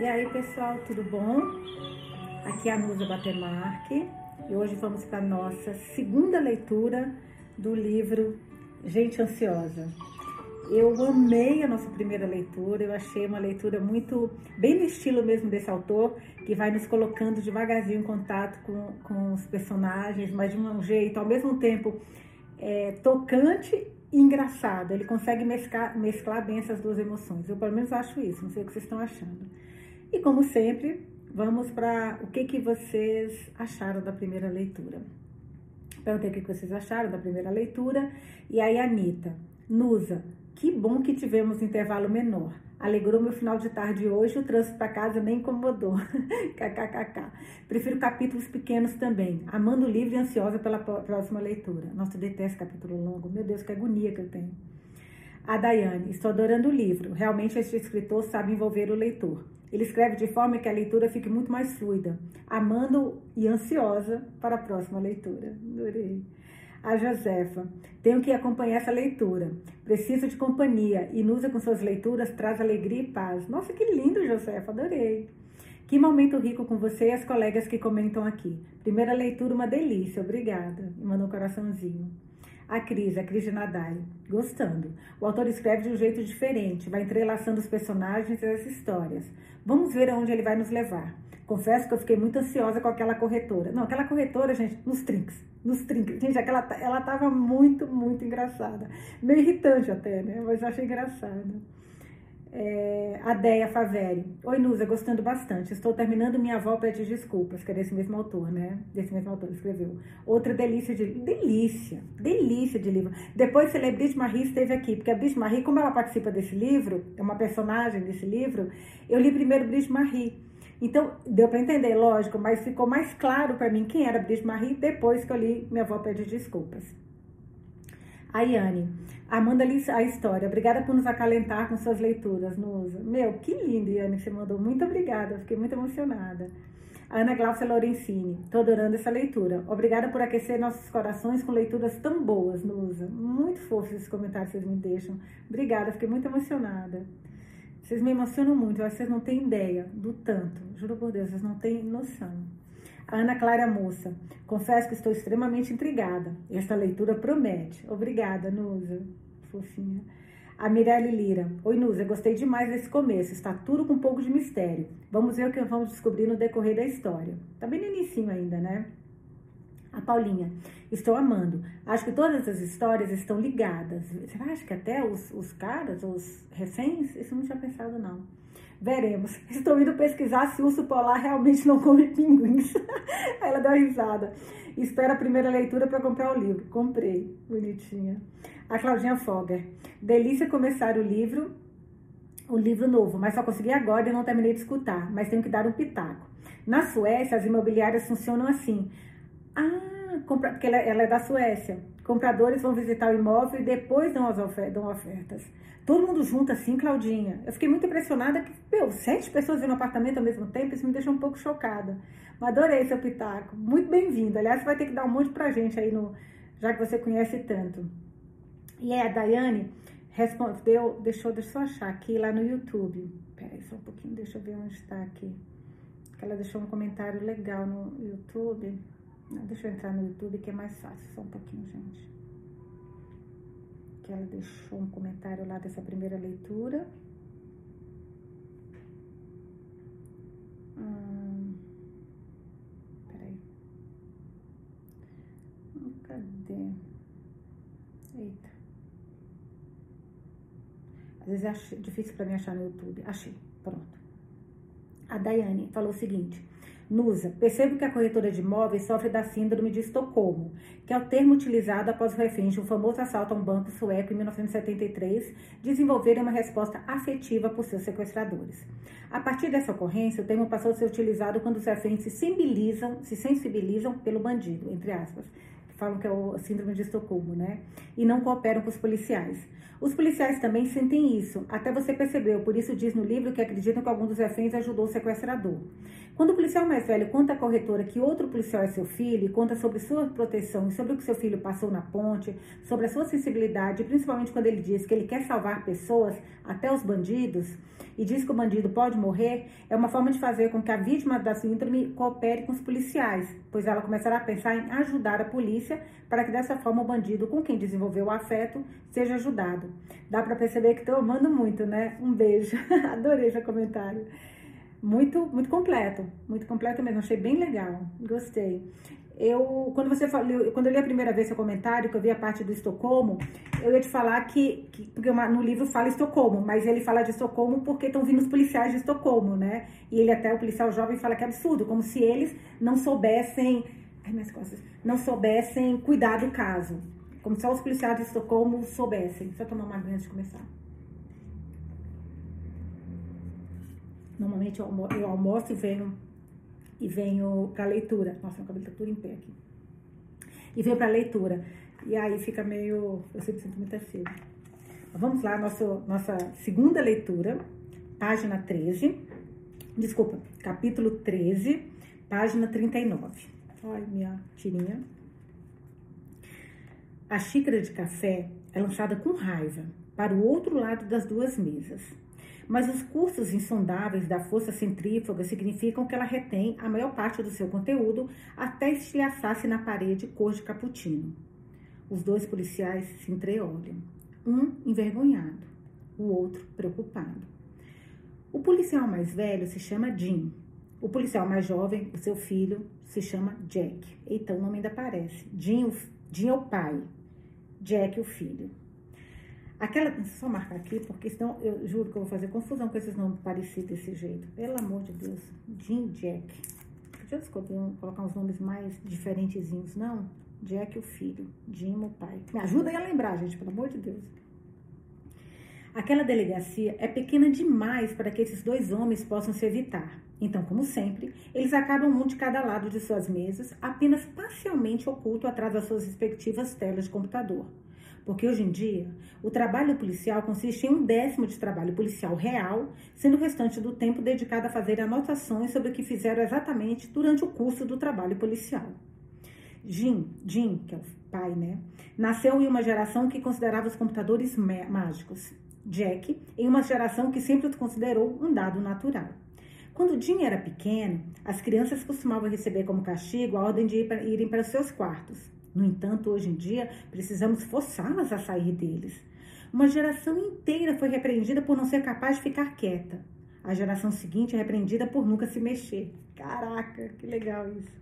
E aí pessoal, tudo bom? Aqui é a Nusa Batemarque e hoje vamos para a nossa segunda leitura do livro Gente Ansiosa. Eu amei a nossa primeira leitura, eu achei uma leitura muito, bem no estilo mesmo desse autor, que vai nos colocando devagarzinho em contato com, com os personagens, mas de um jeito ao mesmo tempo é, tocante engraçado. Ele consegue mesclar, mesclar bem essas duas emoções. Eu pelo menos acho isso, não sei o que vocês estão achando. E como sempre, vamos para o que, que vocês acharam da primeira leitura. Perguntei o que, vocês acharam da primeira leitura. E aí, Anitta, Nusa, que bom que tivemos intervalo menor. Alegrou meu final de tarde hoje, o trânsito para casa nem incomodou. KKKK. Prefiro capítulos pequenos também. Amando o livro e ansiosa pela próxima leitura. Nossa, eu detesto capítulo longo. Meu Deus, que agonia que eu tenho. A Daiane, estou adorando o livro. Realmente este escritor sabe envolver o leitor. Ele escreve de forma que a leitura fique muito mais fluida. Amando e ansiosa para a próxima leitura. Adorei a Josefa. Tenho que acompanhar essa leitura. Preciso de companhia. E Nusa com suas leituras traz alegria e paz. Nossa, que lindo, Josefa. Adorei. Que momento rico com você e as colegas que comentam aqui. Primeira leitura, uma delícia. Obrigada. E mandou um coraçãozinho. A Cris, a Cris de Nadai. Gostando. O autor escreve de um jeito diferente, vai entrelaçando os personagens e as histórias. Vamos ver aonde ele vai nos levar. Confesso que eu fiquei muito ansiosa com aquela corretora. Não, aquela corretora, gente, nos trinks. Nos trinks. Gente, aquela, ela tava muito, muito engraçada. Meio irritante até, né? Mas eu achei engraçada. É, a Deia Faveri. Oi, Nusa, gostando bastante. Estou terminando Minha Avó Pede Desculpas, que é desse mesmo autor, né? Desse mesmo autor, escreveu. Outra delícia de... Delícia! Delícia de livro. Depois, Celebrite Marie esteve aqui, porque a Brice Marie, como ela participa desse livro, é uma personagem desse livro, eu li primeiro Brice Marie. Então, deu para entender, lógico, mas ficou mais claro para mim quem era Brigitte Marie depois que eu li Minha Avó Pede Desculpas. A Yane, Amanda a história. Obrigada por nos acalentar com suas leituras, Nusa. Meu, que lindo, que você mandou. Muito obrigada, fiquei muito emocionada. Ana Glaucia Lorenzini, tô adorando essa leitura. Obrigada por aquecer nossos corações com leituras tão boas, Nusa. Muito fofos esses comentários que vocês me deixam. Obrigada, fiquei muito emocionada. Vocês me emocionam muito, eu acho que vocês não têm ideia do tanto. Juro por Deus, vocês não têm noção. Ana Clara Moça, confesso que estou extremamente intrigada. Esta leitura promete. Obrigada, Nusa. Fofinha. A Mirelle Lira. Oi, Nusa, gostei demais desse começo. Está tudo com um pouco de mistério. Vamos ver o que vamos descobrir no decorrer da história. Tá bem no início ainda, né? A Paulinha, estou amando. Acho que todas as histórias estão ligadas. Acha que até os, os caras, os reféns? Isso não tinha pensado, não. Veremos. Estou indo pesquisar se o urso polar realmente não come pinguins. Ela deu risada. Espera a primeira leitura para comprar o livro. Comprei. Bonitinha. A Claudinha Fogger. Delícia começar o livro, o livro novo, mas só consegui agora e não terminei de escutar, mas tenho que dar um pitaco. Na Suécia, as imobiliárias funcionam assim. Ah, compra, porque ela, ela, é da Suécia. Compradores vão visitar o imóvel e depois dão, as dão ofertas. Todo mundo junto assim, Claudinha. Eu fiquei muito impressionada que, meu, sete pessoas no apartamento ao mesmo tempo, isso me deixou um pouco chocada. Mas adorei seu pitaco. Muito bem-vindo. Aliás, você vai ter que dar um monte pra gente aí, no, já que você conhece tanto. E é, a Daiane respondeu, deixou, deixa eu achar aqui lá no YouTube. Peraí só um pouquinho, deixa eu ver onde está aqui. Ela deixou um comentário legal no YouTube. Deixa eu entrar no YouTube que é mais fácil, só um pouquinho, gente. Que ela deixou um comentário lá dessa primeira leitura. Hum, peraí. Hum, cadê? Eita. Às vezes é difícil para mim achar no YouTube. Achei, pronto. A Daiane falou o seguinte: Nusa, percebo que a corretora de imóveis sofre da síndrome de Estocolmo, que é o termo utilizado após o refém de um famoso assalto a um banco sueco em 1973 desenvolverem uma resposta afetiva por seus sequestradores. A partir dessa ocorrência, o termo passou a ser utilizado quando os reféns se sensibilizam, se sensibilizam pelo bandido, entre aspas. falam que é o síndrome de Estocolmo, né? E não cooperam com os policiais. Os policiais também sentem isso, até você percebeu, por isso diz no livro que acreditam que algum dos reféns ajudou o sequestrador. Quando o policial mais velho conta à corretora que outro policial é seu filho e conta sobre sua proteção e sobre o que seu filho passou na ponte, sobre a sua sensibilidade, principalmente quando ele diz que ele quer salvar pessoas, até os bandidos, e diz que o bandido pode morrer, é uma forma de fazer com que a vítima da síndrome coopere com os policiais, pois ela começará a pensar em ajudar a polícia para que dessa forma o bandido com quem desenvolveu o afeto seja ajudado. Dá para perceber que estou amando muito, né? Um beijo. Adorei esse comentário muito, muito completo, muito completo mesmo. Achei bem legal, gostei. Eu, quando você falou, quando eu li a primeira vez seu comentário, que eu vi a parte do Estocolmo, eu ia te falar que, que porque no livro fala Estocolmo, mas ele fala de Estocolmo porque estão vindo os policiais de Estocolmo, né? E ele até, o policial jovem, fala que é absurdo, como se eles não soubessem, ai, minhas costas, não soubessem cuidar do caso. Como só os policiais de Estocolmo soubessem. Só tomar uma aguinha antes de começar. Normalmente eu almoço, e venho e venho para leitura. Nossa, meu cabelo tá tudo em pé aqui. E venho para leitura. E aí fica meio. Eu sempre sinto muita sede. Vamos lá, nosso, nossa segunda leitura, página 13. Desculpa, capítulo 13, página 39. Olha minha tirinha. A xícara de café é lançada com raiva para o outro lado das duas mesas mas os cursos insondáveis da força centrífuga significam que ela retém a maior parte do seu conteúdo até estilhaçar-se na parede cor de cappuccino. Os dois policiais se entreolham, um envergonhado, o outro preocupado. O policial mais velho se chama Jim. O policial mais jovem, o seu filho, se chama Jack. Então o nome ainda aparece. Jim, Jim é o pai, Jack o filho. Aquela, só marcar aqui, porque senão eu juro que eu vou fazer confusão com esses nomes parecidos desse jeito. Pelo amor de Deus. Jim Jack. Deixa eu escolher, colocar uns nomes mais diferentezinhos, não? Jack o filho, Jim o pai. Me ajuda aí a lembrar, gente, pelo amor de Deus. Aquela delegacia é pequena demais para que esses dois homens possam se evitar. Então, como sempre, eles acabam um de cada lado de suas mesas, apenas parcialmente oculto atrás das suas respectivas telas de computador. Porque hoje em dia, o trabalho policial consiste em um décimo de trabalho policial real, sendo o restante do tempo dedicado a fazer anotações sobre o que fizeram exatamente durante o curso do trabalho policial. Jim, Jim, que é o pai, né, nasceu em uma geração que considerava os computadores mágicos. Jack, em uma geração que sempre os considerou um dado natural. Quando Jim era pequeno, as crianças costumavam receber como castigo a ordem de irem para seus quartos. No entanto, hoje em dia, precisamos forçá-las a sair deles. Uma geração inteira foi repreendida por não ser capaz de ficar quieta. A geração seguinte é repreendida por nunca se mexer. Caraca, que legal isso.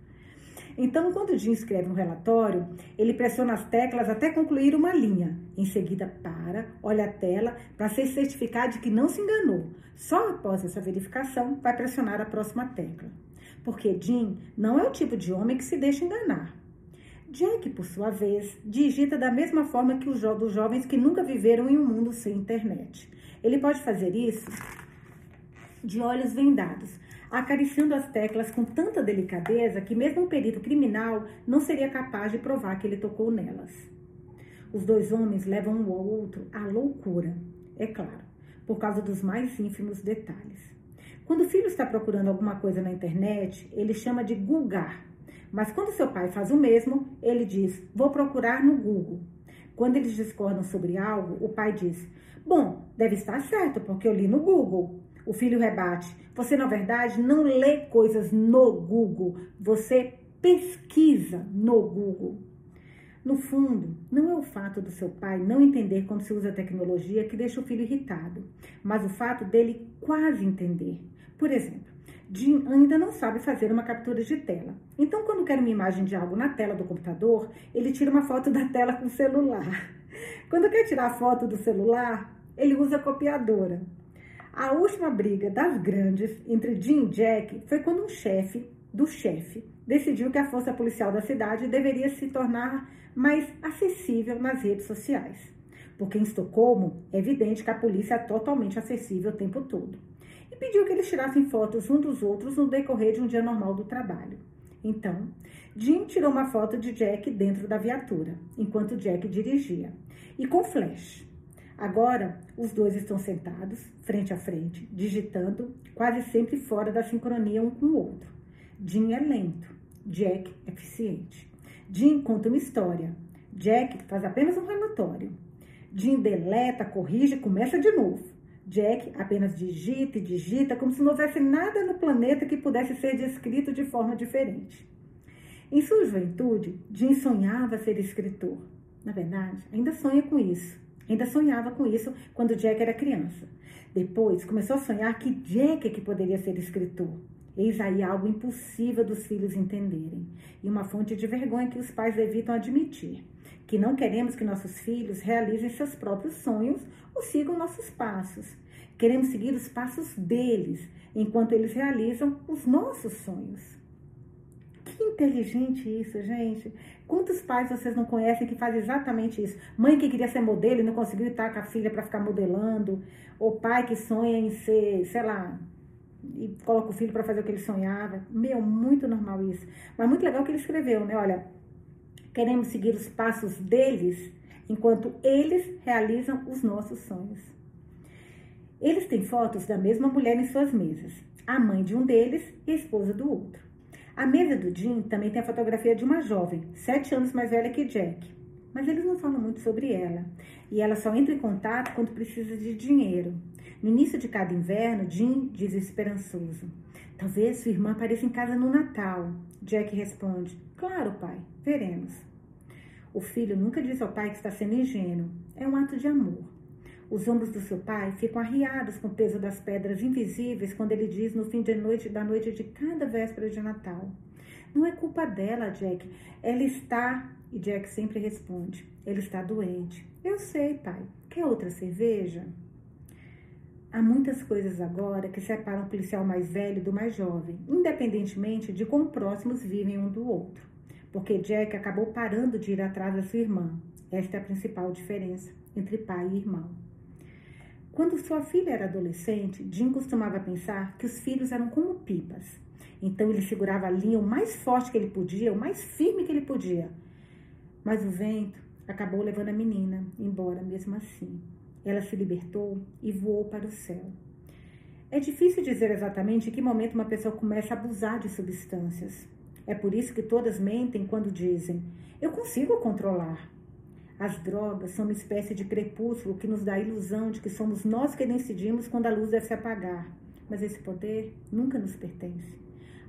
Então, quando o Jim escreve um relatório, ele pressiona as teclas até concluir uma linha. Em seguida, para, olha a tela para se certificar de que não se enganou. Só após essa verificação, vai pressionar a próxima tecla. Porque Jim não é o tipo de homem que se deixa enganar. Jack, por sua vez, digita da mesma forma que os jo dos jovens que nunca viveram em um mundo sem internet. Ele pode fazer isso de olhos vendados, acariciando as teclas com tanta delicadeza que mesmo um perito criminal não seria capaz de provar que ele tocou nelas. Os dois homens levam um ao outro à loucura, é claro, por causa dos mais ínfimos detalhes. Quando o filho está procurando alguma coisa na internet, ele chama de gulgar, mas quando seu pai faz o mesmo, ele diz: Vou procurar no Google. Quando eles discordam sobre algo, o pai diz: Bom, deve estar certo, porque eu li no Google. O filho rebate: Você, na verdade, não lê coisas no Google, você pesquisa no Google. No fundo, não é o fato do seu pai não entender como se usa a tecnologia que deixa o filho irritado, mas o fato dele quase entender. Por exemplo, Jim ainda não sabe fazer uma captura de tela. Então, quando quer uma imagem de algo na tela do computador, ele tira uma foto da tela com o celular. Quando quer tirar a foto do celular, ele usa a copiadora. A última briga das grandes entre Jim e Jack foi quando um chefe do chefe decidiu que a força policial da cidade deveria se tornar mais acessível nas redes sociais. Porque em Estocolmo é evidente que a polícia é totalmente acessível o tempo todo pediu que eles tirassem fotos um dos outros no decorrer de um dia normal do trabalho. Então, Jim tirou uma foto de Jack dentro da viatura, enquanto Jack dirigia, e com flash. Agora, os dois estão sentados, frente a frente, digitando, quase sempre fora da sincronia um com o outro. Jim é lento, Jack é eficiente. Jim conta uma história, Jack faz apenas um relatório. Jim deleta, corrige e começa de novo. Jack apenas digita e digita como se não houvesse nada no planeta que pudesse ser descrito de forma diferente. Em sua juventude, Jim sonhava ser escritor. Na verdade, ainda sonha com isso Ainda sonhava com isso quando Jack era criança. Depois começou a sonhar que Jack é que poderia ser escritor. Eis aí algo impossível dos filhos entenderem e uma fonte de vergonha que os pais evitam admitir. Que não queremos que nossos filhos realizem seus próprios sonhos ou sigam nossos passos. Queremos seguir os passos deles, enquanto eles realizam os nossos sonhos. Que inteligente isso, gente. Quantos pais vocês não conhecem que fazem exatamente isso? Mãe que queria ser modelo e não conseguiu estar com a filha para ficar modelando. Ou pai que sonha em ser, sei lá, e coloca o filho para fazer o que ele sonhava. Meu, muito normal isso. Mas muito legal que ele escreveu, né? Olha, queremos seguir os passos deles enquanto eles realizam os nossos sonhos. Eles têm fotos da mesma mulher em suas mesas, a mãe de um deles e a esposa do outro. A mesa do Jim também tem a fotografia de uma jovem, sete anos mais velha que Jack. Mas eles não falam muito sobre ela. E ela só entra em contato quando precisa de dinheiro. No início de cada inverno, Jim diz esperançoso: Talvez sua irmã apareça em casa no Natal. Jack responde: Claro, pai, veremos. O filho nunca diz ao pai que está sendo ingênuo. É um ato de amor. Os ombros do seu pai ficam arriados com o peso das pedras invisíveis quando ele diz no fim de noite da noite de cada véspera de Natal. Não é culpa dela, Jack. Ela está. E Jack sempre responde: Ele está doente. Eu sei, pai. Quer outra cerveja? Há muitas coisas agora que separam o policial mais velho do mais jovem, independentemente de quão próximos vivem um do outro. Porque Jack acabou parando de ir atrás da sua irmã. Esta é a principal diferença entre pai e irmão. Quando sua filha era adolescente, Jim costumava pensar que os filhos eram como pipas. Então ele segurava a linha o mais forte que ele podia, o mais firme que ele podia. Mas o vento acabou levando a menina embora mesmo assim. Ela se libertou e voou para o céu. É difícil dizer exatamente em que momento uma pessoa começa a abusar de substâncias. É por isso que todas mentem quando dizem: Eu consigo controlar. As drogas são uma espécie de crepúsculo que nos dá a ilusão de que somos nós que decidimos quando a luz deve se apagar. Mas esse poder nunca nos pertence.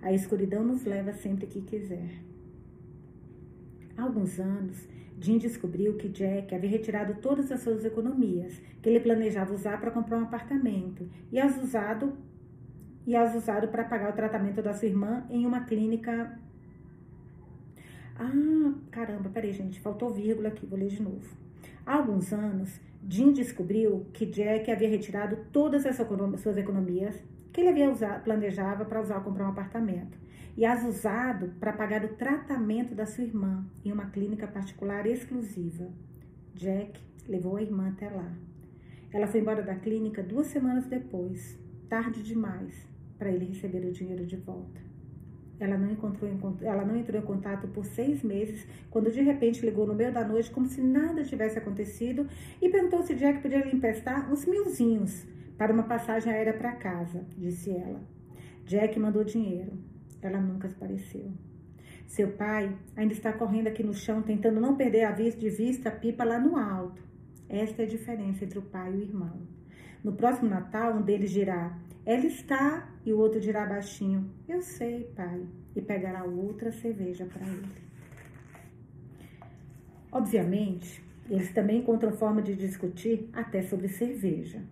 A escuridão nos leva sempre que quiser. Há alguns anos, Jim descobriu que Jack havia retirado todas as suas economias, que ele planejava usar para comprar um apartamento, e as usado e as usado para pagar o tratamento da sua irmã em uma clínica ah, caramba, peraí, gente, faltou vírgula aqui, vou ler de novo. Há alguns anos, Jim descobriu que Jack havia retirado todas as suas economias que ele havia usado, planejava para usar comprar um apartamento e as usado para pagar o tratamento da sua irmã em uma clínica particular exclusiva. Jack levou a irmã até lá. Ela foi embora da clínica duas semanas depois, tarde demais, para ele receber o dinheiro de volta. Ela não, encontrou, ela não entrou em contato por seis meses, quando de repente ligou no meio da noite, como se nada tivesse acontecido, e perguntou se Jack podia lhe emprestar uns milzinhos para uma passagem aérea para casa, disse ela. Jack mandou dinheiro. Ela nunca apareceu. Seu pai ainda está correndo aqui no chão, tentando não perder a vista de vista a pipa lá no alto. Esta é a diferença entre o pai e o irmão. No próximo Natal, um deles dirá: ela está, e o outro dirá baixinho: Eu sei, pai, e pegará outra cerveja para ele. Obviamente, eles também encontram forma de discutir até sobre cerveja.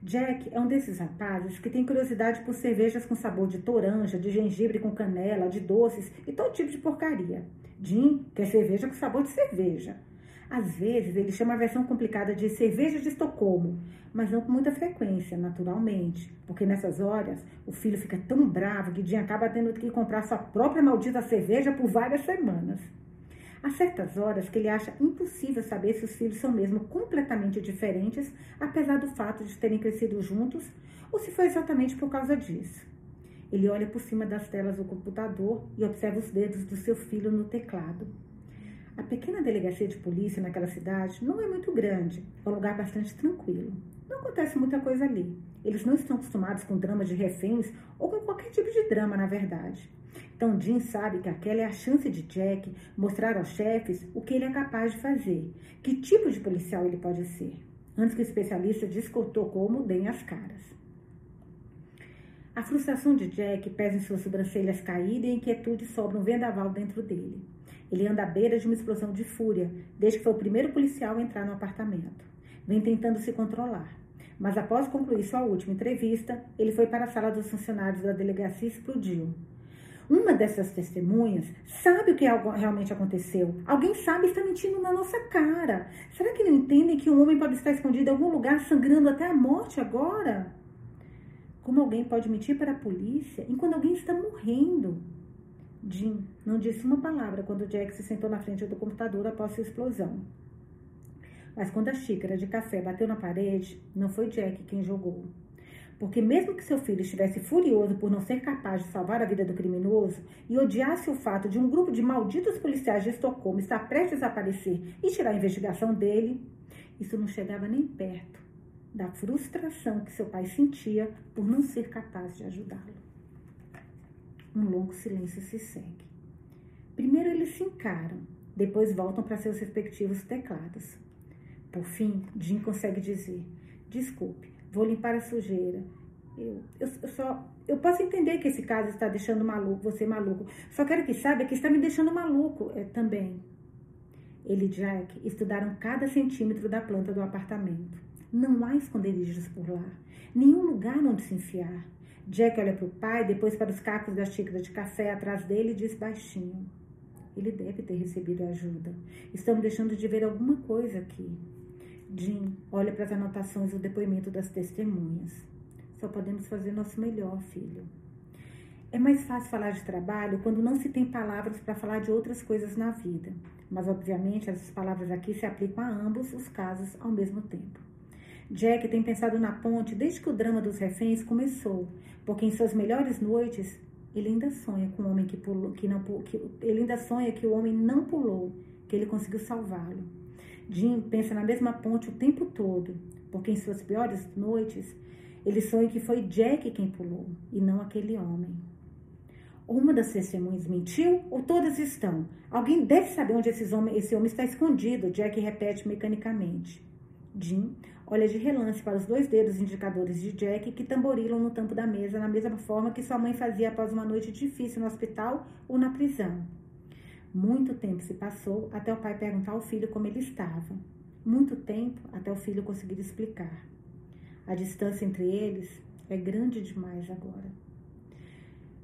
Jack é um desses rapazes que tem curiosidade por cervejas com sabor de toranja, de gengibre com canela, de doces e todo tipo de porcaria. Jim quer cerveja com sabor de cerveja. Às vezes ele chama a versão complicada de cerveja de Estocolmo, mas não com muita frequência, naturalmente, porque nessas horas o filho fica tão bravo que Jim acaba tendo que comprar sua própria maldita cerveja por várias semanas. Há certas horas que ele acha impossível saber se os filhos são mesmo completamente diferentes, apesar do fato de terem crescido juntos, ou se foi exatamente por causa disso. Ele olha por cima das telas do computador e observa os dedos do seu filho no teclado. A pequena delegacia de polícia naquela cidade não é muito grande, é um lugar bastante tranquilo. Não acontece muita coisa ali. Eles não estão acostumados com dramas de reféns ou com qualquer tipo de drama, na verdade. Então Jim sabe que aquela é a chance de Jack mostrar aos chefes o que ele é capaz de fazer, que tipo de policial ele pode ser, antes que o especialista discutou como deem as caras. A frustração de Jack pesa em suas sobrancelhas caídas e a inquietude sobra um vendaval dentro dele. Ele anda à beira de uma explosão de fúria, desde que foi o primeiro policial a entrar no apartamento. Vem tentando se controlar. Mas após concluir sua última entrevista, ele foi para a sala dos funcionários da delegacia e explodiu. Uma dessas testemunhas sabe o que realmente aconteceu. Alguém sabe está mentindo na nossa cara. Será que não entendem que um homem pode estar escondido em algum lugar sangrando até a morte agora? Como alguém pode mentir para a polícia enquanto alguém está morrendo? Jim não disse uma palavra quando Jack se sentou na frente do computador após sua explosão. Mas quando a xícara de café bateu na parede, não foi Jack quem jogou. Porque mesmo que seu filho estivesse furioso por não ser capaz de salvar a vida do criminoso e odiasse o fato de um grupo de malditos policiais de Estocolmo estar prestes a aparecer e tirar a investigação dele, isso não chegava nem perto da frustração que seu pai sentia por não ser capaz de ajudá-lo. Um longo silêncio se segue. Primeiro eles se encaram, depois voltam para seus respectivos teclados. Por fim, Jim consegue dizer: Desculpe, vou limpar a sujeira. Eu, eu, eu, só. Eu posso entender que esse caso está deixando maluco, você maluco. Só quero que saiba que está me deixando maluco é, também. Ele e Jack estudaram cada centímetro da planta do apartamento. Não há esconderijos por lá, nenhum lugar onde se enfiar. Jack olha para o pai, depois para os cacos da xícara de café atrás dele e diz baixinho: Ele deve ter recebido ajuda. Estamos deixando de ver alguma coisa aqui. Jim olha para as anotações do depoimento das testemunhas. Só podemos fazer nosso melhor, filho. É mais fácil falar de trabalho quando não se tem palavras para falar de outras coisas na vida. Mas, obviamente, essas palavras aqui se aplicam a ambos os casos ao mesmo tempo. Jack tem pensado na ponte desde que o drama dos reféns começou, porque em suas melhores noites ele ainda sonha com o homem que pulou, que não que, ele ainda sonha que o homem não pulou, que ele conseguiu salvá-lo. Jim pensa na mesma ponte o tempo todo, porque em suas piores noites ele sonha que foi Jack quem pulou e não aquele homem. Uma das testemunhas mentiu ou todas estão? Alguém deve saber onde homem, esse homem está escondido, Jack repete mecanicamente. Jim olha de relance para os dois dedos indicadores de Jack que tamborilam no tampo da mesa, na mesma forma que sua mãe fazia após uma noite difícil no hospital ou na prisão. Muito tempo se passou até o pai perguntar ao filho como ele estava. Muito tempo até o filho conseguir explicar. A distância entre eles é grande demais agora.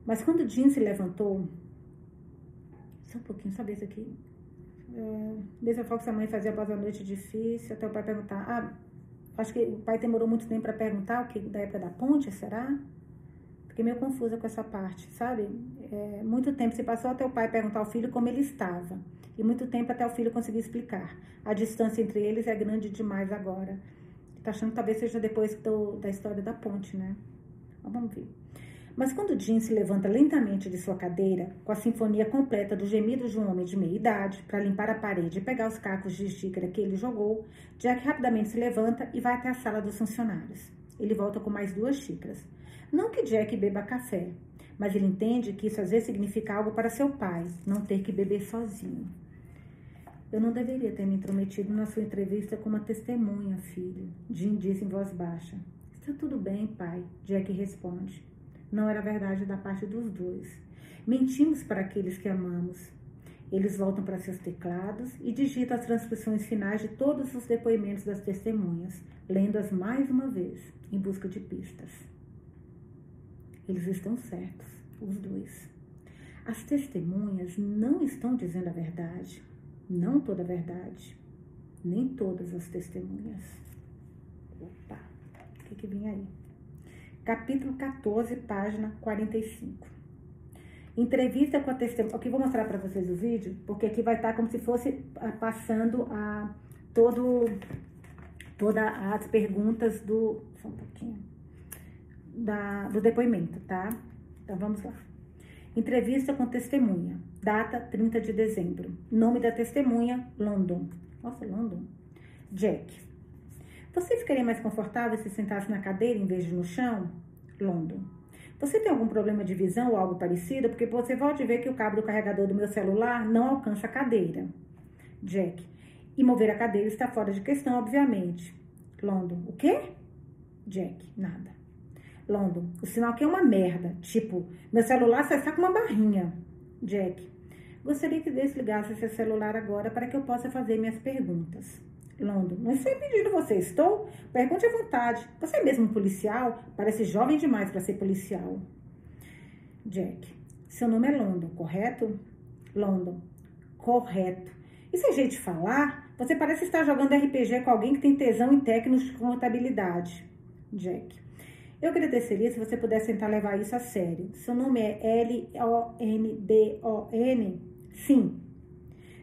Mas quando Jim se levantou, só um pouquinho, só isso aqui. É, mesma forma que sua mãe fazia após a noite difícil, até o pai perguntar: Ah, Acho que o pai demorou muito tempo para perguntar o que da época da ponte, será? Fiquei meio confusa com essa parte, sabe? É, muito tempo se passou até o pai perguntar ao filho como ele estava. E muito tempo até o filho conseguir explicar. A distância entre eles é grande demais agora. Tá achando que talvez seja depois do, da história da ponte, né? Mas vamos ver. Mas quando Jim se levanta lentamente de sua cadeira, com a sinfonia completa dos gemidos de um homem de meia idade, para limpar a parede e pegar os cacos de xícara que ele jogou, Jack rapidamente se levanta e vai até a sala dos funcionários. Ele volta com mais duas xícaras. Não que Jack beba café, mas ele entende que isso às vezes significa algo para seu pai, não ter que beber sozinho. Eu não deveria ter me intrometido na sua entrevista com uma testemunha, filho, Jim disse em voz baixa. Está tudo bem, pai, Jack responde não era verdade da parte dos dois. Mentimos para aqueles que amamos. Eles voltam para seus teclados e digitam as transcrições finais de todos os depoimentos das testemunhas, lendo-as mais uma vez, em busca de pistas. Eles estão certos, os dois. As testemunhas não estão dizendo a verdade, não toda a verdade, nem todas as testemunhas. Opa, o que, que vem aí? capítulo 14, página 45. Entrevista com a testemunha. Aqui vou mostrar para vocês o vídeo, porque aqui vai estar tá como se fosse ah, passando a todo todas as perguntas do só um pouquinho da, do depoimento, tá? Então vamos lá. Entrevista com testemunha. Data 30 de dezembro. Nome da testemunha: London. Nossa, London. Jack. Você ficaria mais confortável se sentasse na cadeira em vez de no chão? London. Você tem algum problema de visão ou algo parecido? Porque você pode ver que o cabo do carregador do meu celular não alcança a cadeira. Jack. E mover a cadeira está fora de questão, obviamente. London. O quê? Jack. Nada. London. O sinal aqui é uma merda. Tipo, meu celular só está com uma barrinha. Jack. Gostaria que desligasse seu celular agora para que eu possa fazer minhas perguntas. London. Não estou impedindo você, estou? Pergunte à vontade. Você é mesmo policial? Parece jovem demais para ser policial. Jack. Seu nome é London, correto? London. Correto. Isso é jeito de falar? Você parece estar jogando RPG com alguém que tem tesão em técnicos de contabilidade. Jack. Eu agradeceria se você pudesse tentar levar isso a sério. Seu nome é L-O-N-D-O-N? Sim.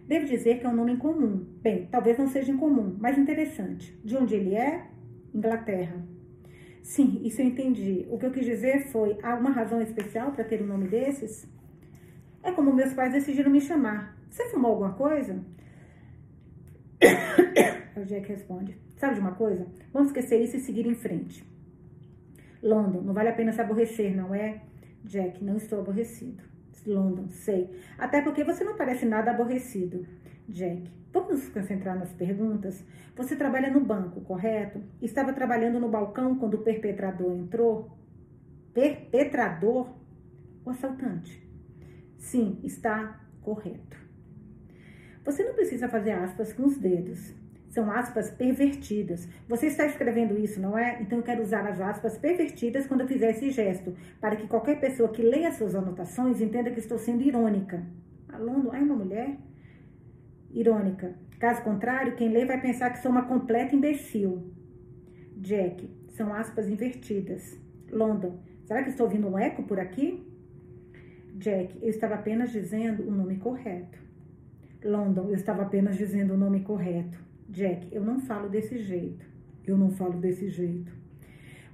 Devo dizer que é um nome incomum. Bem, talvez não seja incomum, mas interessante. De onde ele é? Inglaterra. Sim, isso eu entendi. O que eu quis dizer foi: há uma razão especial para ter um nome desses? É como meus pais decidiram me chamar. Você fumou alguma coisa? o Jack responde: Sabe de uma coisa? Vamos esquecer isso e seguir em frente. London, não vale a pena se aborrecer, não é? Jack, não estou aborrecido. London, sei. Até porque você não parece nada aborrecido. Jack, vamos nos concentrar nas perguntas? Você trabalha no banco, correto? Estava trabalhando no balcão quando o perpetrador entrou? Perpetrador? O assaltante. Sim, está correto. Você não precisa fazer aspas com os dedos. São aspas pervertidas. Você está escrevendo isso, não é? Então eu quero usar as aspas pervertidas quando eu fizer esse gesto, para que qualquer pessoa que leia suas anotações entenda que estou sendo irônica. Aluno, ai, uma mulher? Irônica. Caso contrário, quem lê vai pensar que sou uma completa imbecil. Jack, são aspas invertidas. London, será que estou ouvindo um eco por aqui? Jack, eu estava apenas dizendo o nome correto. London, eu estava apenas dizendo o nome correto. Jack, eu não falo desse jeito. Eu não falo desse jeito.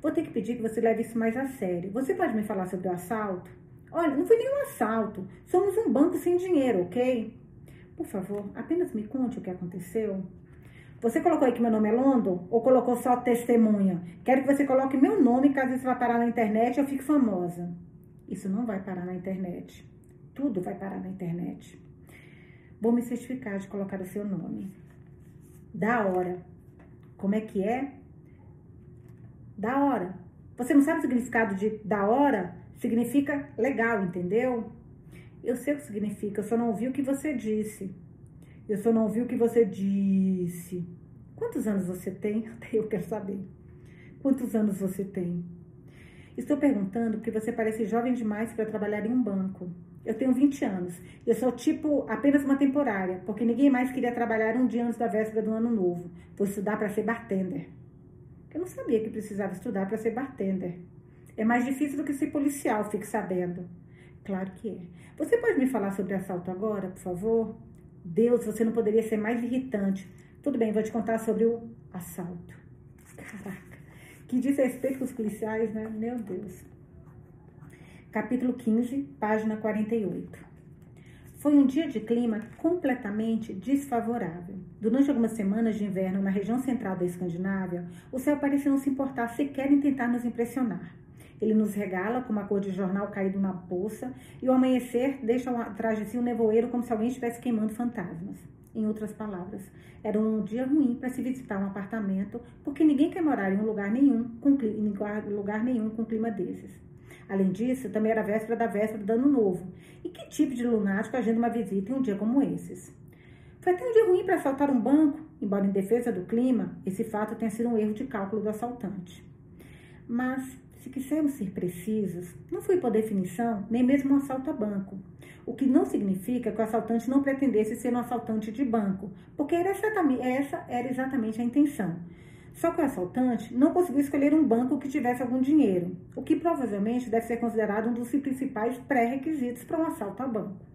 Vou ter que pedir que você leve isso mais a sério. Você pode me falar sobre o assalto? Olha, não foi nenhum assalto. Somos um banco sem dinheiro, ok? Por favor, apenas me conte o que aconteceu. Você colocou aí que meu nome é London ou colocou só testemunha? Quero que você coloque meu nome caso isso vá parar na internet e eu fique famosa. Isso não vai parar na internet. Tudo vai parar na internet. Vou me certificar de colocar o seu nome. Da hora. Como é que é? Da hora. Você não sabe o significado de da hora? Significa legal, entendeu? Eu sei o que significa, eu só não ouvi o que você disse. Eu só não ouvi o que você disse. Quantos anos você tem? Eu quero saber. Quantos anos você tem? Estou perguntando porque você parece jovem demais para trabalhar em um banco. Eu tenho 20 anos. Eu sou tipo apenas uma temporária, porque ninguém mais queria trabalhar um dia antes da véspera do ano novo. Vou estudar para ser bartender. Eu não sabia que precisava estudar para ser bartender. É mais difícil do que ser policial, fique sabendo. Claro que é. Você pode me falar sobre assalto agora, por favor? Deus, você não poderia ser mais irritante. Tudo bem, vou te contar sobre o assalto. Caraca, que diz respeito com os policiais, né? Meu Deus capítulo 15, página 48. Foi um dia de clima completamente desfavorável. Durante algumas semanas de inverno na região central da Escandinávia, o céu parecia não se importar sequer em tentar nos impressionar. Ele nos regala com uma cor de jornal caído na bolsa e o amanhecer deixa atrás de si um nevoeiro como se alguém estivesse queimando fantasmas. Em outras palavras, era um dia ruim para se visitar um apartamento, porque ninguém quer morar em um lugar nenhum com, em lugar nenhum com clima desses. Além disso, também era véspera da véspera do ano novo. E que tipo de lunático agenda uma visita em um dia como esses? Foi até um dia ruim para assaltar um banco, embora em defesa do clima, esse fato tenha sido um erro de cálculo do assaltante. Mas, se quisermos ser precisos, não foi por definição nem mesmo um assalto a banco. O que não significa que o assaltante não pretendesse ser um assaltante de banco, porque era essa era exatamente a intenção só que o assaltante não conseguiu escolher um banco que tivesse algum dinheiro, o que provavelmente deve ser considerado um dos principais pré-requisitos para um assalto a banco.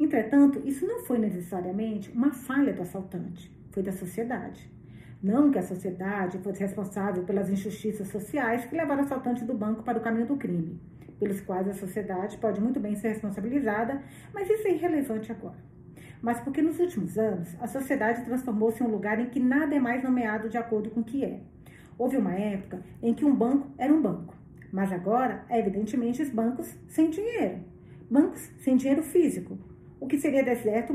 Entretanto, isso não foi necessariamente uma falha do assaltante, foi da sociedade. Não que a sociedade fosse responsável pelas injustiças sociais que levaram o assaltante do banco para o caminho do crime. pelos quais a sociedade pode muito bem ser responsabilizada, mas isso é irrelevante agora. Mas porque nos últimos anos a sociedade transformou-se em um lugar em que nada é mais nomeado de acordo com o que é. Houve uma época em que um banco era um banco, mas agora, evidentemente, os bancos sem dinheiro. Bancos sem dinheiro físico, o que seria deserto,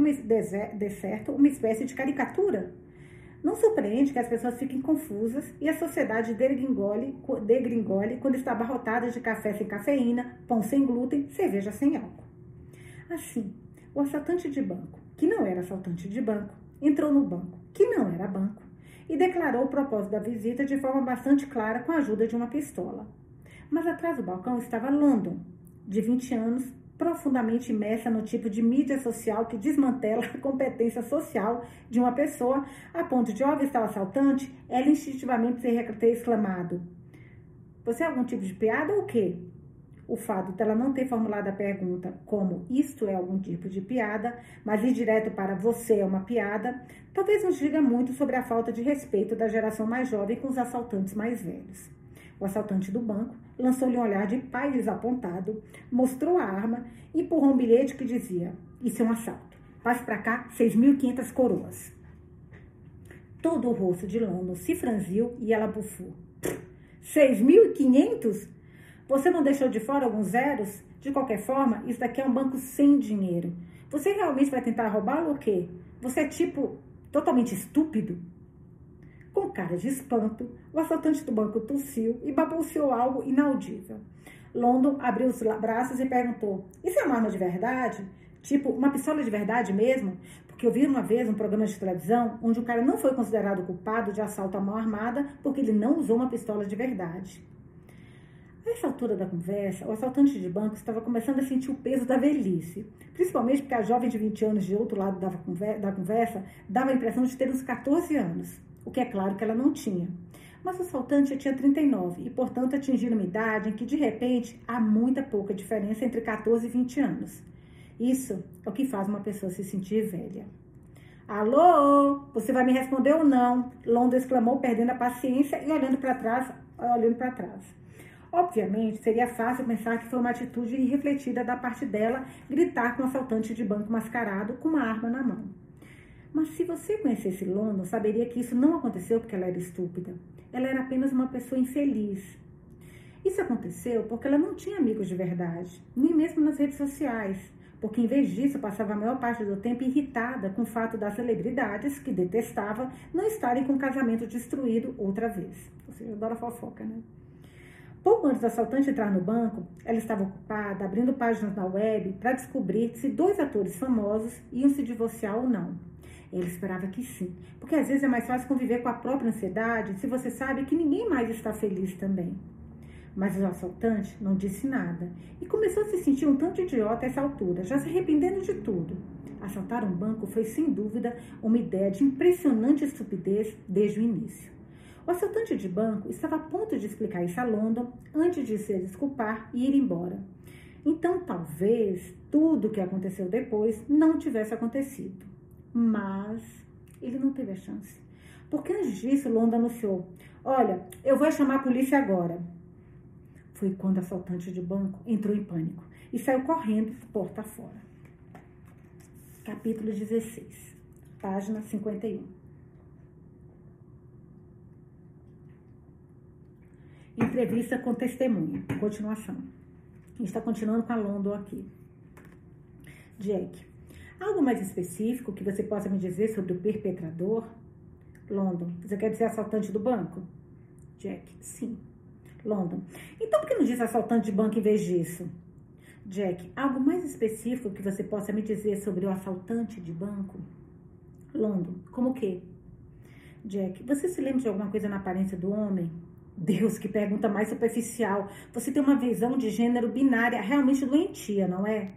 deserto uma espécie de caricatura não surpreende que as pessoas fiquem confusas e a sociedade degringole, degringole quando está abarrotada de café sem cafeína, pão sem glúten, cerveja sem álcool. Assim, o assaltante de banco, que não era assaltante de banco, entrou no banco, que não era banco, e declarou o propósito da visita de forma bastante clara com a ajuda de uma pistola. Mas atrás do balcão estava London, de 20 anos, profundamente imersa no tipo de mídia social que desmantela a competência social de uma pessoa, a ponto de, ao avistar o assaltante, ela instintivamente ter exclamado: Você é algum tipo de piada ou o quê? O fato dela não ter formulado a pergunta como isto é algum tipo de piada, mas ir direto para você é uma piada, talvez nos diga muito sobre a falta de respeito da geração mais jovem com os assaltantes mais velhos. O assaltante do banco lançou-lhe um olhar de pai desapontado, mostrou a arma e empurrou um bilhete que dizia: Isso é um assalto. Passe para cá 6.500 coroas. Todo o rosto de London se franziu e ela bufou. 6.500? Você não deixou de fora alguns zeros? De qualquer forma, isso daqui é um banco sem dinheiro. Você realmente vai tentar roubá-lo ou quê? Você é tipo totalmente estúpido? Com cara de espanto, o assaltante do banco tossiu e balbuciou algo inaudível. London abriu os braços e perguntou: Isso é uma arma de verdade? Tipo, uma pistola de verdade mesmo? Porque eu vi uma vez um programa de televisão onde o cara não foi considerado culpado de assalto à mão armada porque ele não usou uma pistola de verdade. A essa altura da conversa, o assaltante de banco estava começando a sentir o peso da velhice, principalmente porque a jovem de 20 anos de outro lado da conversa dava a impressão de ter uns 14 anos o que é claro que ela não tinha. Mas o assaltante tinha 39 e, portanto, atingiram uma idade em que, de repente, há muita pouca diferença entre 14 e 20 anos. Isso é o que faz uma pessoa se sentir velha. Alô, você vai me responder ou não? Londa exclamou, perdendo a paciência e olhando para trás, olhando para trás. Obviamente, seria fácil pensar que foi uma atitude irrefletida da parte dela gritar com um assaltante de banco mascarado com uma arma na mão. Mas se você conhecesse London, saberia que isso não aconteceu porque ela era estúpida. Ela era apenas uma pessoa infeliz. Isso aconteceu porque ela não tinha amigos de verdade, nem mesmo nas redes sociais, porque em vez disso passava a maior parte do tempo irritada com o fato das celebridades, que detestava, não estarem com o casamento destruído outra vez. Ou seja, adora fofoca, né? Pouco antes do assaltante entrar no banco, ela estava ocupada abrindo páginas na web para descobrir se dois atores famosos iam se divorciar ou não. Ele esperava que sim, porque às vezes é mais fácil conviver com a própria ansiedade se você sabe que ninguém mais está feliz também. Mas o assaltante não disse nada e começou a se sentir um tanto idiota a essa altura, já se arrependendo de tudo. Assaltar um banco foi sem dúvida uma ideia de impressionante estupidez desde o início. O assaltante de banco estava a ponto de explicar isso a London antes de se desculpar e ir embora. Então, talvez tudo o que aconteceu depois não tivesse acontecido. Mas ele não teve a chance. Porque antes disso, Londa anunciou: Olha, eu vou chamar a polícia agora. Foi quando o assaltante de banco entrou em pânico e saiu correndo porta fora. Capítulo 16, página 51. Entrevista com testemunha. Continuação. Está continuando com a London aqui. Jack. Algo mais específico que você possa me dizer sobre o perpetrador? London, você quer dizer assaltante do banco? Jack, sim. London, então por que não diz assaltante de banco em vez disso? Jack, algo mais específico que você possa me dizer sobre o assaltante de banco? London, como o quê? Jack, você se lembra de alguma coisa na aparência do homem? Deus, que pergunta mais superficial. Você tem uma visão de gênero binária realmente doentia, não é?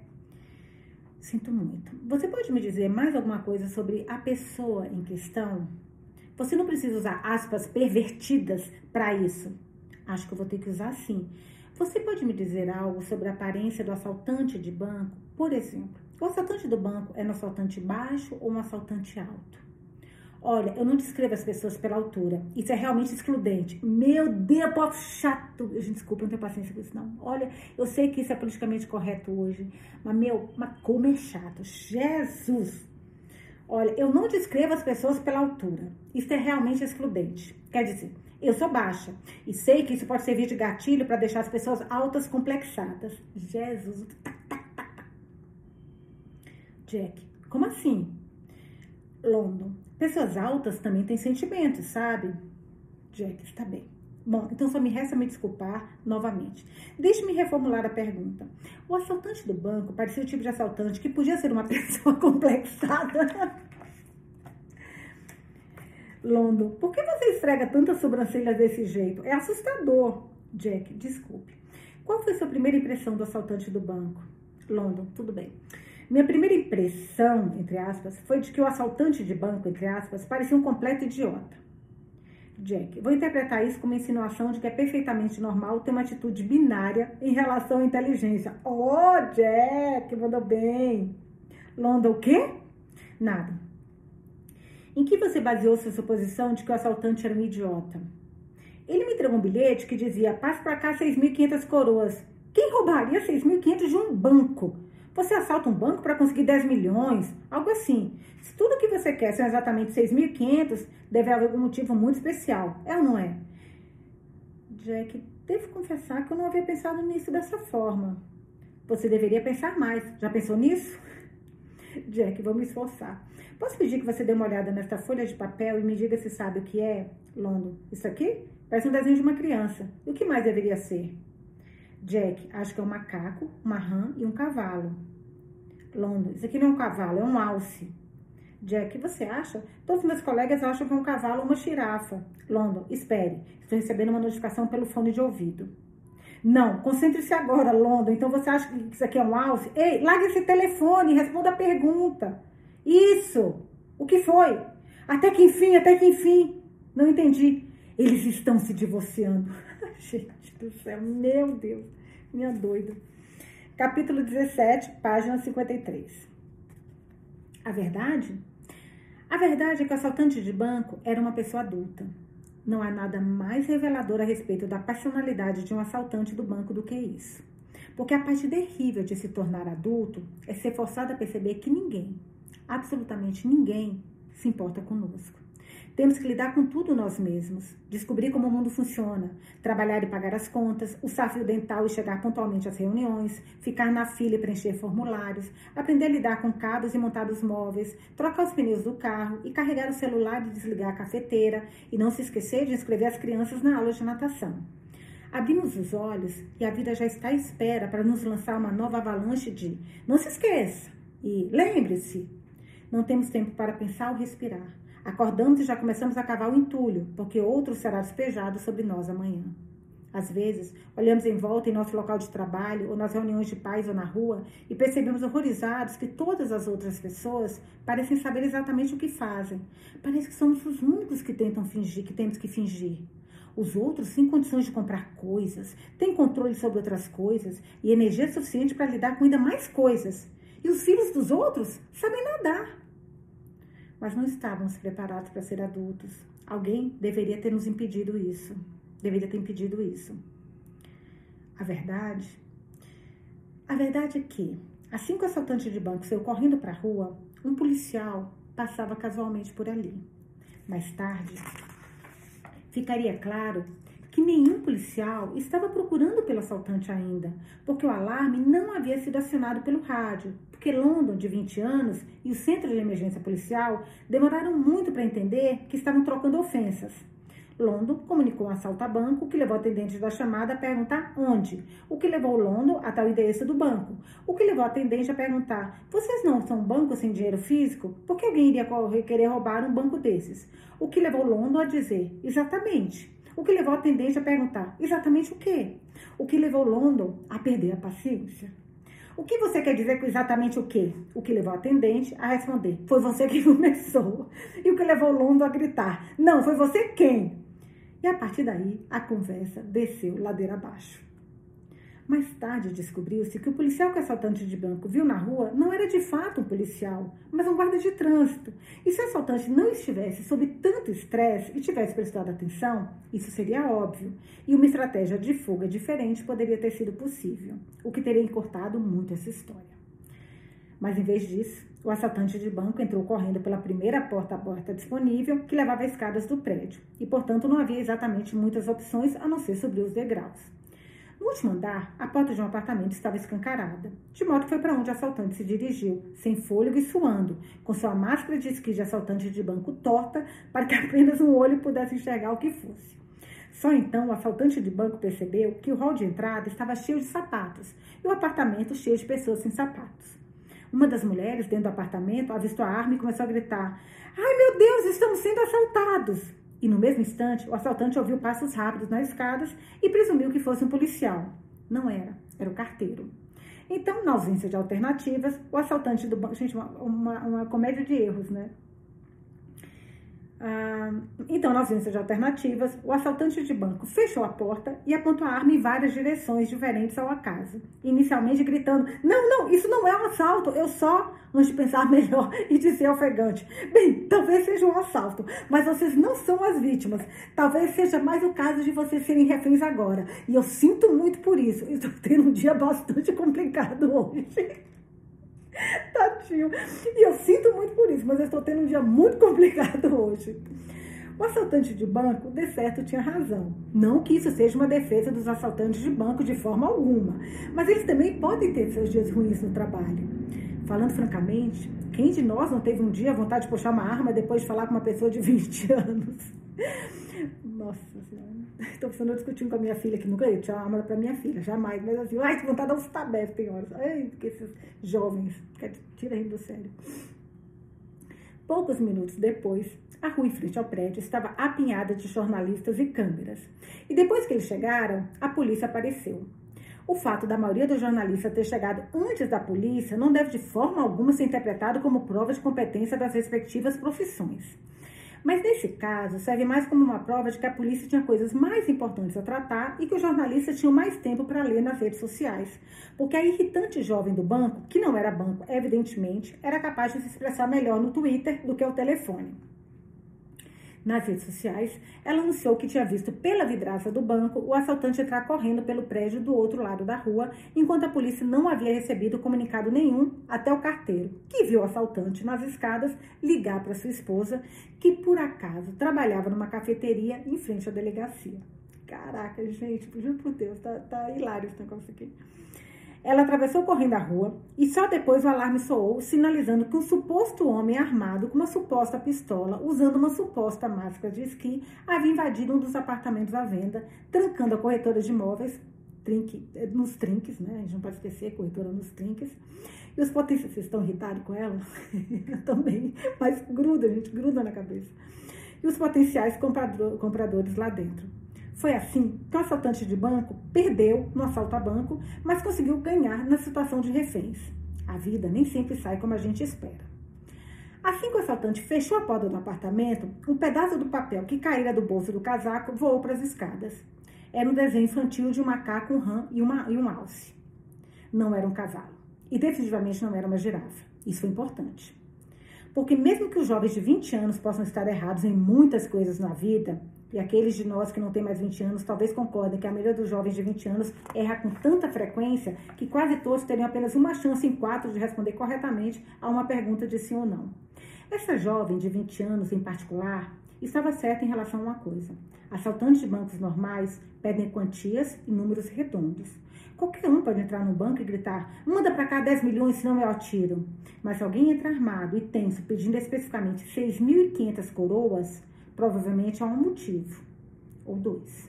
Sinto muito. Você pode me dizer mais alguma coisa sobre a pessoa em questão? Você não precisa usar aspas pervertidas para isso. Acho que eu vou ter que usar sim. Você pode me dizer algo sobre a aparência do assaltante de banco? Por exemplo, o assaltante do banco é um assaltante baixo ou um assaltante alto? Olha, eu não descrevo as pessoas pela altura. Isso é realmente excludente. Meu Deus, povo chato. Desculpa, não tenho paciência com isso, não. Olha, eu sei que isso é politicamente correto hoje. Mas, meu, mas como é chato. Jesus! Olha, eu não descrevo as pessoas pela altura. Isso é realmente excludente. Quer dizer, eu sou baixa e sei que isso pode servir de gatilho para deixar as pessoas altas complexadas. Jesus. Jack, como assim? London. Pessoas altas também têm sentimentos, sabe? Jack, está bem. Bom, então só me resta me desculpar novamente. Deixe-me reformular a pergunta. O assaltante do banco parecia o tipo de assaltante que podia ser uma pessoa complexada. London, por que você esfrega tantas sobrancelhas desse jeito? É assustador. Jack, desculpe. Qual foi sua primeira impressão do assaltante do banco? London, tudo bem. Minha primeira impressão, entre aspas, foi de que o assaltante de banco, entre aspas, parecia um completo idiota. Jack, vou interpretar isso como insinuação de que é perfeitamente normal ter uma atitude binária em relação à inteligência. Oh, Jack, mandou bem. London, o quê? Nada. Em que você baseou sua suposição de que o assaltante era um idiota? Ele me entregou um bilhete que dizia: passe para cá 6.500 coroas. Quem roubaria 6.500 de um banco? Você assalta um banco para conseguir 10 milhões, algo assim. Se tudo que você quer são exatamente 6.500, deve haver algum motivo muito especial, é ou não é? Jack, devo confessar que eu não havia pensado nisso dessa forma. Você deveria pensar mais. Já pensou nisso? Jack, vou me esforçar. Posso pedir que você dê uma olhada nesta folha de papel e me diga se sabe o que é, Londo? Isso aqui? Parece um desenho de uma criança. E o que mais deveria ser? Jack, acho que é um macaco, uma rã e um cavalo. Londo, isso aqui não é um cavalo, é um alce. Jack, você acha? Todos meus colegas acham que é um cavalo ou uma girafa. Londo, espere. Estou recebendo uma notificação pelo fone de ouvido. Não, concentre-se agora, Londo. Então você acha que isso aqui é um alce? Ei, largue esse telefone responda a pergunta. Isso! O que foi? Até que enfim, até que enfim. Não entendi. Eles estão se divorciando. Gente do céu, meu Deus, minha doida. Capítulo 17, página 53. A verdade? A verdade é que o assaltante de banco era uma pessoa adulta. Não há nada mais revelador a respeito da personalidade de um assaltante do banco do que isso. Porque a parte terrível de se tornar adulto é ser forçado a perceber que ninguém, absolutamente ninguém, se importa conosco. Temos que lidar com tudo nós mesmos, descobrir como o mundo funciona, trabalhar e pagar as contas, usar fio dental e chegar pontualmente às reuniões, ficar na fila e preencher formulários, aprender a lidar com cabos e montados móveis, trocar os pneus do carro e carregar o celular e desligar a cafeteira e não se esquecer de inscrever as crianças na aula de natação. Abrimos os olhos e a vida já está à espera para nos lançar uma nova avalanche de não se esqueça e lembre-se. Não temos tempo para pensar ou respirar. Acordamos e já começamos a cavar o entulho, porque outro será despejado sobre nós amanhã. Às vezes, olhamos em volta em nosso local de trabalho ou nas reuniões de pais ou na rua e percebemos horrorizados que todas as outras pessoas parecem saber exatamente o que fazem. Parece que somos os únicos que tentam fingir, que temos que fingir. Os outros têm condições de comprar coisas, têm controle sobre outras coisas e energia suficiente para lidar com ainda mais coisas. E os filhos dos outros sabem nadar mas não estávamos preparados para ser adultos. Alguém deveria ter nos impedido isso. Deveria ter impedido isso. A verdade, a verdade é que, assim que o assaltante de banco saiu correndo para a rua, um policial passava casualmente por ali. Mais tarde, ficaria claro que nenhum policial estava procurando pelo assaltante ainda, porque o alarme não havia sido acionado pelo rádio, porque London, de 20 anos, e o Centro de Emergência Policial demoraram muito para entender que estavam trocando ofensas. London comunicou um assalto a banco, o que levou o atendente da chamada a perguntar onde, o que levou London a tal endereço do banco, o que levou o atendente a perguntar: vocês não são banco sem dinheiro físico? Por que alguém iria querer roubar um banco desses? O que levou London a dizer: exatamente. O que levou o atendente a perguntar: exatamente o quê? O que levou London a perder a paciência? O que você quer dizer com exatamente o quê? O que levou a atendente a responder: Foi você que começou. E o que levou Londo a gritar: Não, foi você quem? E a partir daí, a conversa desceu ladeira abaixo. Mais tarde descobriu-se que o policial que o assaltante de banco viu na rua não era de fato um policial, mas um guarda de trânsito. E se o assaltante não estivesse sob tanto estresse e tivesse prestado atenção, isso seria óbvio. E uma estratégia de fuga diferente poderia ter sido possível, o que teria encurtado muito essa história. Mas em vez disso, o assaltante de banco entrou correndo pela primeira porta a porta disponível, que levava às escadas do prédio, e portanto não havia exatamente muitas opções a não ser subir os degraus. No último andar, a porta de um apartamento estava escancarada, de modo que foi para onde o assaltante se dirigiu, sem fôlego e suando, com sua máscara de esqui de assaltante de banco torta, para que apenas um olho pudesse enxergar o que fosse. Só então o assaltante de banco percebeu que o hall de entrada estava cheio de sapatos e o apartamento cheio de pessoas sem sapatos. Uma das mulheres dentro do apartamento avistou a arma e começou a gritar: Ai meu Deus, estamos sendo assaltados! E no mesmo instante, o assaltante ouviu passos rápidos nas escadas e presumiu que fosse um policial. Não era, era o carteiro. Então, na ausência de alternativas, o assaltante do banco. Gente, uma, uma, uma comédia de erros, né? Ah, então, na ausência de alternativas, o assaltante de banco fechou a porta e apontou a arma em várias direções diferentes ao acaso, inicialmente gritando: Não, não, isso não é um assalto, eu só. Antes de pensar melhor e dizer ofegante: Bem, talvez seja um assalto, mas vocês não são as vítimas. Talvez seja mais o caso de vocês serem reféns agora. E eu sinto muito por isso. Estou tendo um dia bastante complicado hoje. Tadinho. E eu sinto muito por isso, mas eu estou tendo um dia muito complicado hoje. O assaltante de banco, de certo, tinha razão. Não que isso seja uma defesa dos assaltantes de banco de forma alguma, mas eles também podem ter seus dias ruins no trabalho. Falando francamente, quem de nós não teve um dia vontade de puxar uma arma depois de falar com uma pessoa de 20 anos? Nossa Precisando discutindo com a minha filha, nunca ia tirar uma arma para minha filha, jamais. Mas assim, ai, que vontade de dar uns tabefes tem horas. Ai, que esses jovens, tira ele do sério. Poucos minutos depois, a rua em frente ao prédio estava apinhada de jornalistas e câmeras. E depois que eles chegaram, a polícia apareceu. O fato da maioria dos jornalistas ter chegado antes da polícia não deve de forma alguma ser interpretado como prova de competência das respectivas profissões. Mas nesse caso, serve mais como uma prova de que a polícia tinha coisas mais importantes a tratar e que os jornalistas tinham mais tempo para ler nas redes sociais. Porque a irritante jovem do banco, que não era banco, evidentemente, era capaz de se expressar melhor no Twitter do que o telefone nas redes sociais, ela anunciou que tinha visto pela vidraça do banco o assaltante entrar correndo pelo prédio do outro lado da rua, enquanto a polícia não havia recebido comunicado nenhum até o carteiro, que viu o assaltante nas escadas ligar para sua esposa, que por acaso trabalhava numa cafeteria em frente à delegacia. Caraca, gente, juro por Deus, tá, tá hilário esse negócio aqui. Ela atravessou correndo a rua e só depois o alarme soou, sinalizando que um suposto homem armado com uma suposta pistola, usando uma suposta máscara de esqui, havia invadido um dos apartamentos à venda, trancando a corretora de imóveis trinque, eh, nos trinques, né? A gente não pode esquecer, corretora nos trinques. E os potenciais, vocês estão irritados com ela? Eu também, mas gruda, gente, gruda na cabeça. E os potenciais comprador, compradores lá dentro. Foi assim que o assaltante de banco perdeu no assalto a banco, mas conseguiu ganhar na situação de reféns. A vida nem sempre sai como a gente espera. Assim que o assaltante fechou a porta do apartamento, um pedaço do papel que caíra do bolso do casaco voou para as escadas. Era um desenho infantil de um macaco, um rã e, uma, e um alce. Não era um cavalo. E definitivamente não era uma girafa. Isso foi importante. Porque mesmo que os jovens de 20 anos possam estar errados em muitas coisas na vida, e aqueles de nós que não têm mais 20 anos talvez concordem que a maioria dos jovens de 20 anos erra com tanta frequência que quase todos teriam apenas uma chance em quatro de responder corretamente a uma pergunta de sim ou não. Essa jovem de 20 anos em particular estava certa em relação a uma coisa. Assaltantes de bancos normais pedem quantias e números redondos. Qualquer um pode entrar no banco e gritar: manda para cá 10 milhões, senão eu atiro. Mas se alguém entra armado e tenso pedindo especificamente 6.500 coroas, Provavelmente há um motivo, ou dois.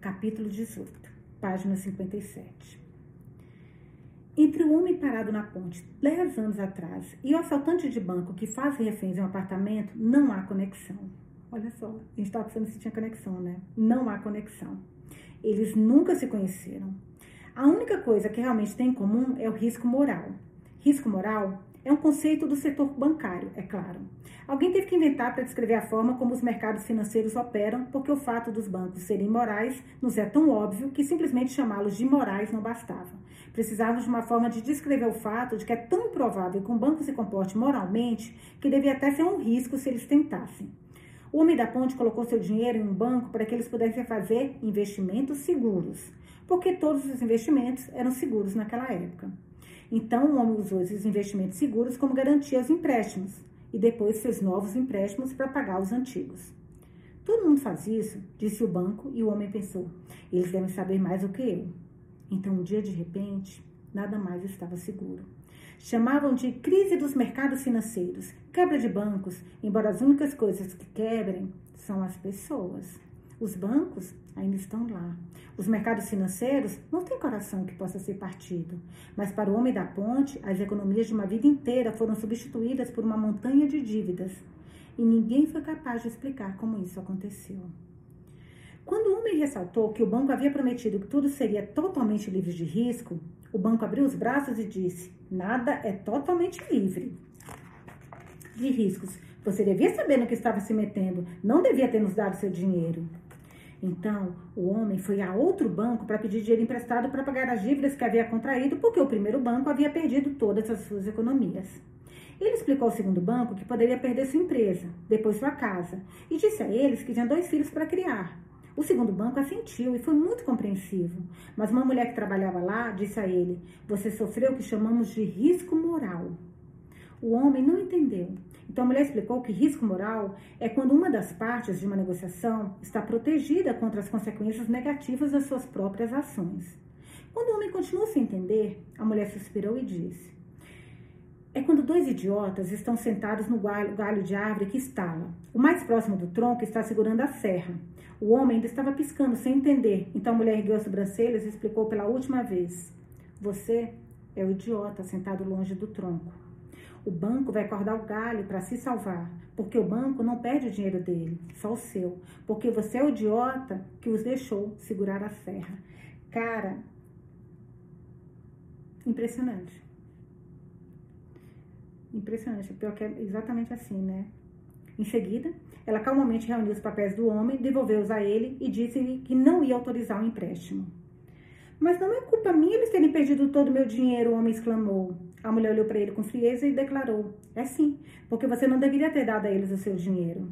Capítulo 18, página 57. Entre o homem parado na ponte 10 anos atrás e o assaltante de banco que faz reféns em um apartamento, não há conexão. Olha só, a gente estava pensando se tinha conexão, né? Não há conexão. Eles nunca se conheceram. A única coisa que realmente tem em comum é o risco moral. Risco moral É um conceito do setor bancário, é claro. Alguém teve que inventar para descrever a forma como os mercados financeiros operam, porque o fato dos bancos serem morais nos é tão óbvio que simplesmente chamá-los de morais não bastava. Precisávamos de uma forma de descrever o fato de que é tão improvável que um banco se comporte moralmente que devia até ser um risco se eles tentassem. O homem da ponte colocou seu dinheiro em um banco para que eles pudessem fazer investimentos seguros, porque todos os investimentos eram seguros naquela época. Então, o homem usou esses investimentos seguros como garantia aos empréstimos e depois fez novos empréstimos para pagar os antigos. Todo mundo faz isso, disse o banco, e o homem pensou: eles devem saber mais do que eu. Então, um dia de repente, nada mais estava seguro. Chamavam de crise dos mercados financeiros, quebra de bancos, embora as únicas coisas que quebrem são as pessoas. Os bancos ainda estão lá. Os mercados financeiros não têm coração que possa ser partido. Mas para o homem da ponte, as economias de uma vida inteira foram substituídas por uma montanha de dívidas. E ninguém foi capaz de explicar como isso aconteceu. Quando o homem ressaltou que o banco havia prometido que tudo seria totalmente livre de risco, o banco abriu os braços e disse: Nada é totalmente livre de riscos. Você devia saber no que estava se metendo, não devia ter nos dado seu dinheiro. Então, o homem foi a outro banco para pedir dinheiro emprestado para pagar as dívidas que havia contraído, porque o primeiro banco havia perdido todas as suas economias. Ele explicou ao segundo banco que poderia perder sua empresa, depois sua casa, e disse a eles que tinha dois filhos para criar. O segundo banco assentiu e foi muito compreensivo, mas uma mulher que trabalhava lá disse a ele: Você sofreu o que chamamos de risco moral. O homem não entendeu então a mulher explicou que risco moral é quando uma das partes de uma negociação está protegida contra as consequências negativas das suas próprias ações. Quando o homem continuou sem entender, a mulher suspirou e disse: É quando dois idiotas estão sentados no galho, galho de árvore que estala. O mais próximo do tronco está segurando a serra. O homem ainda estava piscando sem entender. Então a mulher ergueu as sobrancelhas e explicou pela última vez: Você é o idiota sentado longe do tronco. O banco vai acordar o galho para se salvar, porque o banco não perde o dinheiro dele, só o seu, porque você é o idiota que os deixou segurar a serra. Cara, impressionante. Impressionante, pior que é exatamente assim, né? Em seguida, ela calmamente reuniu os papéis do homem, devolveu-os a ele e disse-lhe que não ia autorizar o empréstimo. Mas não é culpa minha eles terem perdido todo o meu dinheiro, o homem exclamou. A mulher olhou para ele com frieza e declarou: É sim, porque você não deveria ter dado a eles o seu dinheiro.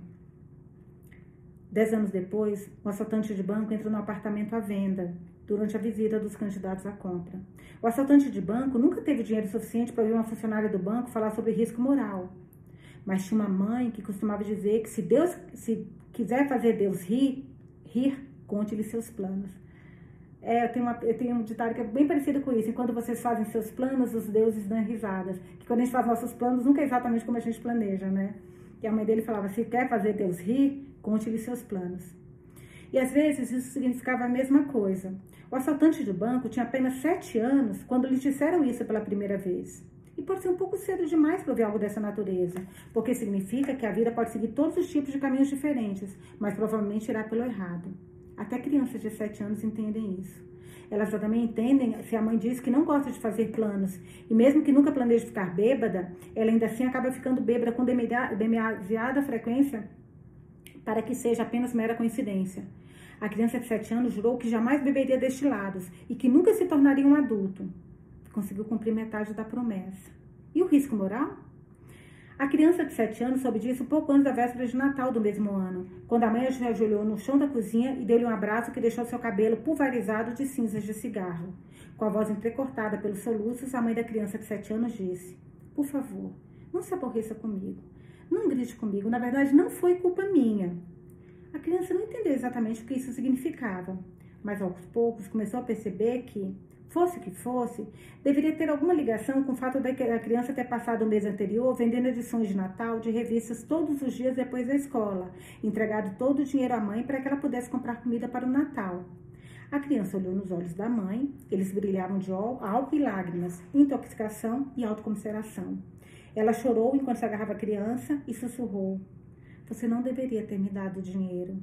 Dez anos depois, um assaltante de banco entrou no apartamento à venda durante a visita dos candidatos à compra. O assaltante de banco nunca teve dinheiro suficiente para ouvir uma funcionária do banco falar sobre risco moral. Mas tinha uma mãe que costumava dizer que se Deus se quiser fazer Deus rir, rir, conte-lhe seus planos. É, eu tenho, uma, um ditado que é bem parecido com isso. Enquanto vocês fazem seus planos, os deuses dão risadas. Que quando a gente faz nossos planos, nunca é exatamente como a gente planeja, né? E a mãe dele falava: se quer fazer Deus rir, conte-lhe seus planos. E às vezes isso significava a mesma coisa. O assaltante de banco tinha apenas sete anos quando lhe disseram isso pela primeira vez. E pode ser um pouco cedo demais para ouvir algo dessa natureza, porque significa que a vida pode seguir todos os tipos de caminhos diferentes, mas provavelmente irá pelo errado. Até crianças de 7 anos entendem isso. Elas também entendem se a mãe diz que não gosta de fazer planos e mesmo que nunca planeje ficar bêbada, ela ainda assim acaba ficando bêbada com demasiada frequência para que seja apenas mera coincidência. A criança de 7 anos jurou que jamais beberia destilados e que nunca se tornaria um adulto. Conseguiu cumprir metade da promessa. E o risco moral? A criança de 7 anos soube disso pouco antes da véspera de Natal do mesmo ano, quando a mãe a ajoelhou no chão da cozinha e deu-lhe um abraço que deixou seu cabelo pulverizado de cinzas de cigarro. Com a voz entrecortada pelos soluços, a mãe da criança de 7 anos disse: Por favor, não se aborreça comigo. Não grite comigo. Na verdade, não foi culpa minha. A criança não entendeu exatamente o que isso significava, mas aos poucos começou a perceber que fosse o que fosse, deveria ter alguma ligação com o fato da criança ter passado o mês anterior vendendo edições de Natal de revistas todos os dias depois da escola, entregado todo o dinheiro à mãe para que ela pudesse comprar comida para o Natal. A criança olhou nos olhos da mãe, eles brilhavam de álcool e lágrimas, intoxicação e autocomiseração. Ela chorou enquanto se agarrava a criança e sussurrou: Você não deveria ter me dado dinheiro.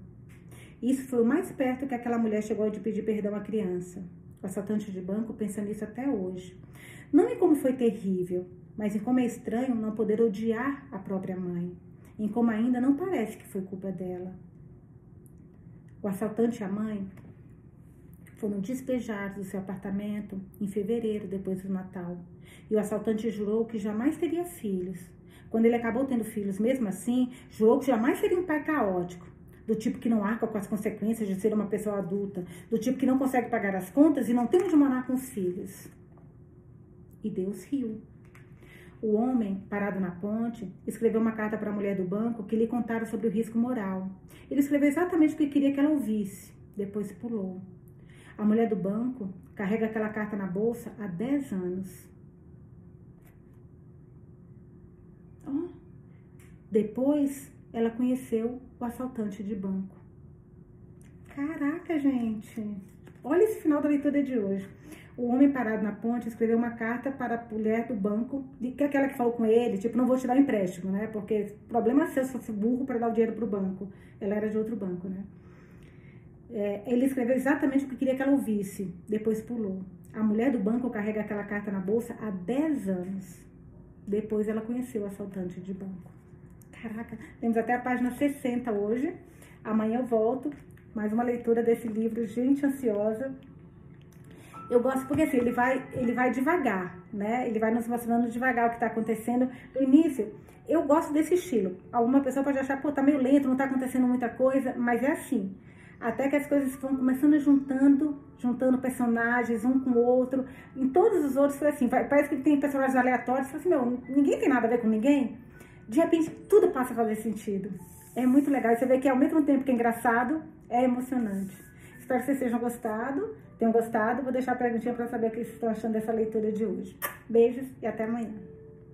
Isso foi o mais perto que aquela mulher chegou de pedir perdão à criança. O assaltante de banco pensa nisso até hoje. Não em como foi terrível, mas em como é estranho não poder odiar a própria mãe, em como ainda não parece que foi culpa dela. O assaltante e a mãe foram despejados do seu apartamento em fevereiro, depois do Natal, e o assaltante jurou que jamais teria filhos. Quando ele acabou tendo filhos, mesmo assim, jurou que jamais seria um pai caótico, do tipo que não arca com as consequências de ser uma pessoa adulta, do tipo que não consegue pagar as contas e não tem onde morar com os filhos. E Deus riu. O homem, parado na ponte, escreveu uma carta para a mulher do banco que lhe contara sobre o risco moral. Ele escreveu exatamente o que queria que ela ouvisse. Depois pulou. A mulher do banco carrega aquela carta na bolsa há 10 anos. Oh. Depois, ela conheceu o assaltante de banco. Caraca, gente! Olha esse final da leitura de hoje. O homem parado na ponte escreveu uma carta para a mulher do banco, que é aquela que falou com ele, tipo, não vou te dar empréstimo, né? Porque problema seu se fosse burro para dar o dinheiro para o banco. Ela era de outro banco, né? É, ele escreveu exatamente o que queria que ela ouvisse, depois pulou. A mulher do banco carrega aquela carta na bolsa há 10 anos. Depois ela conheceu o assaltante de banco. Caraca, temos até a página 60 hoje. Amanhã eu volto. Mais uma leitura desse livro, Gente Ansiosa, eu gosto porque assim, ele vai, ele vai devagar, né? Ele vai nos mostrando devagar o que está acontecendo. No início, eu gosto desse estilo. Alguma pessoa pode achar, pô, tá meio lento, não está acontecendo muita coisa, mas é assim. Até que as coisas vão começando juntando, juntando personagens um com o outro. Em todos os outros foi assim, parece que tem personagens aleatórios, assim, meu, ninguém tem nada a ver com ninguém. De repente, tudo passa a fazer sentido. É muito legal. Você vê que ao mesmo tempo que é engraçado, é emocionante. Espero que vocês tenham gostado tenham gostado. Vou deixar a perguntinha para saber o que vocês estão achando dessa leitura de hoje. Beijos e até amanhã.